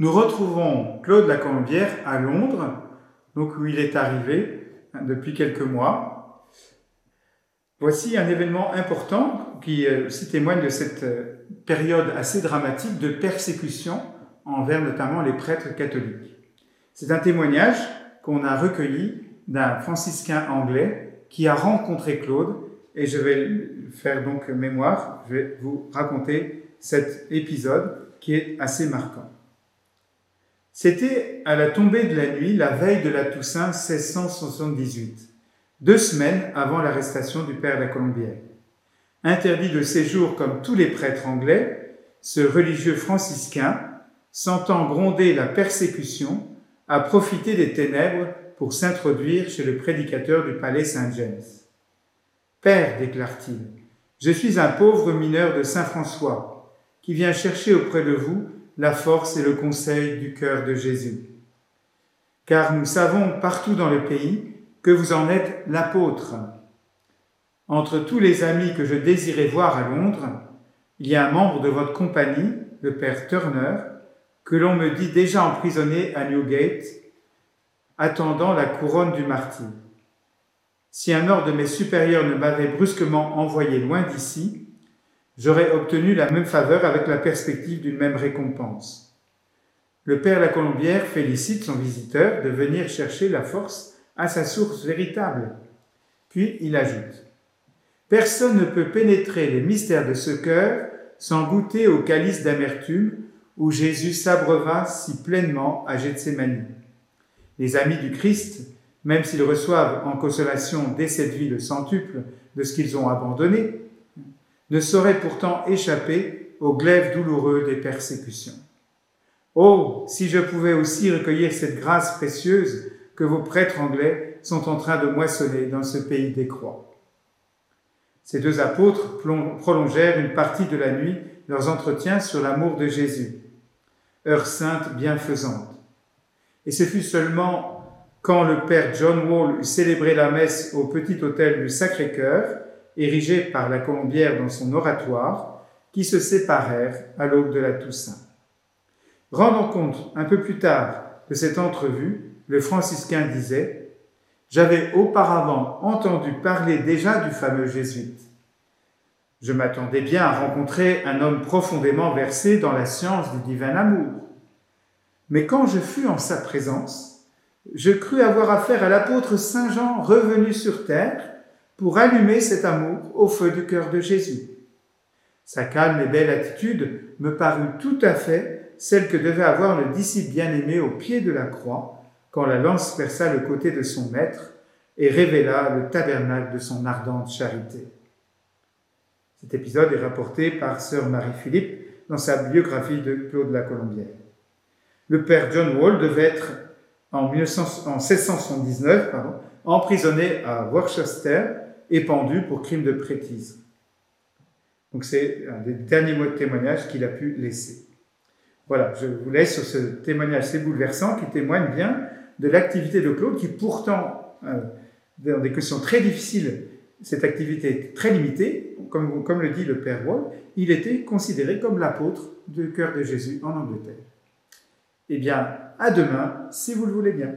Nous retrouvons Claude la Colombière à Londres, donc où il est arrivé depuis quelques mois. Voici un événement important qui euh, témoigne de cette euh, période assez dramatique de persécution envers notamment les prêtres catholiques. C'est un témoignage qu'on a recueilli d'un franciscain anglais qui a rencontré Claude et je vais faire donc mémoire, je vais vous raconter cet épisode qui est assez marquant. C'était à la tombée de la nuit, la veille de la Toussaint 1678, deux semaines avant l'arrestation du père de la Colombière. Interdit de séjour comme tous les prêtres anglais, ce religieux franciscain, sentant gronder la persécution, a profité des ténèbres pour s'introduire chez le prédicateur du palais Saint-James. Père, déclare-t-il, je suis un pauvre mineur de Saint-François qui vient chercher auprès de vous la force et le conseil du cœur de Jésus. Car nous savons partout dans le pays que vous en êtes l'apôtre. Entre tous les amis que je désirais voir à Londres, il y a un membre de votre compagnie, le père Turner, que l'on me dit déjà emprisonné à Newgate, attendant la couronne du martyr. Si un ordre de mes supérieurs ne m'avait brusquement envoyé loin d'ici, j'aurais obtenu la même faveur avec la perspective d'une même récompense. Le Père la Colombière félicite son visiteur de venir chercher la force à sa source véritable. Puis il ajoute Personne ne peut pénétrer les mystères de ce cœur sans goûter au calice d'amertume où Jésus s'abreuva si pleinement à Gethsemane. Les amis du Christ, même s'ils reçoivent en consolation dès cette vie le centuple de ce qu'ils ont abandonné, ne saurait pourtant échapper au glaive douloureux des persécutions. Oh, si je pouvais aussi recueillir cette grâce précieuse que vos prêtres anglais sont en train de moissonner dans ce pays des croix. Ces deux apôtres prolongèrent une partie de la nuit leurs entretiens sur l'amour de Jésus, heure sainte bienfaisante. Et ce fut seulement quand le père John Wall eut célébré la messe au petit hôtel du Sacré-Cœur érigé par la Colombière dans son oratoire, qui se séparèrent à l'aube de la Toussaint. Rendant compte un peu plus tard de cette entrevue, le franciscain disait J'avais auparavant entendu parler déjà du fameux jésuite. Je m'attendais bien à rencontrer un homme profondément versé dans la science du divin amour. Mais quand je fus en sa présence, je crus avoir affaire à l'apôtre Saint Jean revenu sur terre pour allumer cet amour au feu du cœur de Jésus. Sa calme et belle attitude me parut tout à fait celle que devait avoir le disciple bien-aimé au pied de la croix quand la lance perça le côté de son maître et révéla le tabernacle de son ardente charité. Cet épisode est rapporté par sœur Marie-Philippe dans sa biographie de Claude la Colombière. Le père John Wall devait être en, 1679 emprisonné à Worcester et pendu pour crime de prêtrise. Donc c'est un des derniers mots de témoignage qu'il a pu laisser. Voilà, je vous laisse sur ce témoignage assez bouleversant qui témoigne bien de l'activité de Claude qui pourtant, euh, dans des questions très difficiles, cette activité est très limitée, comme, comme le dit le Père Wall, il était considéré comme l'apôtre du cœur de Jésus en Angleterre. Eh bien, à demain, si vous le voulez bien.